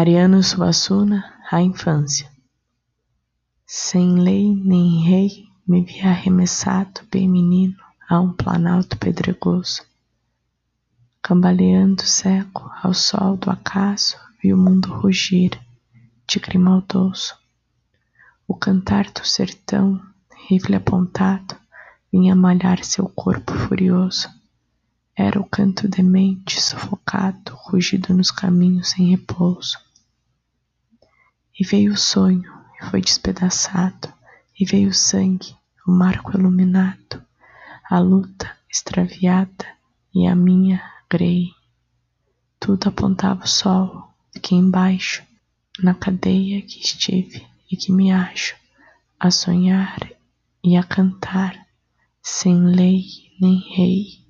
Ariano Suassuna, a infância. Sem lei nem rei, me vi arremessado, bem menino, a um planalto pedregoso. Cambaleando cego ao sol do acaso, vi o mundo rugir, tigre maldoso. O cantar do sertão, rifle apontado, vinha malhar seu corpo furioso. Era o canto demente, sufocado, rugido nos caminhos sem repouso. E veio o sonho, e foi despedaçado, e veio o sangue, o marco iluminado, a luta extraviada e a minha grei. Tudo apontava o sol, fiquei embaixo, na cadeia que estive e que me acho, a sonhar e a cantar, sem lei nem rei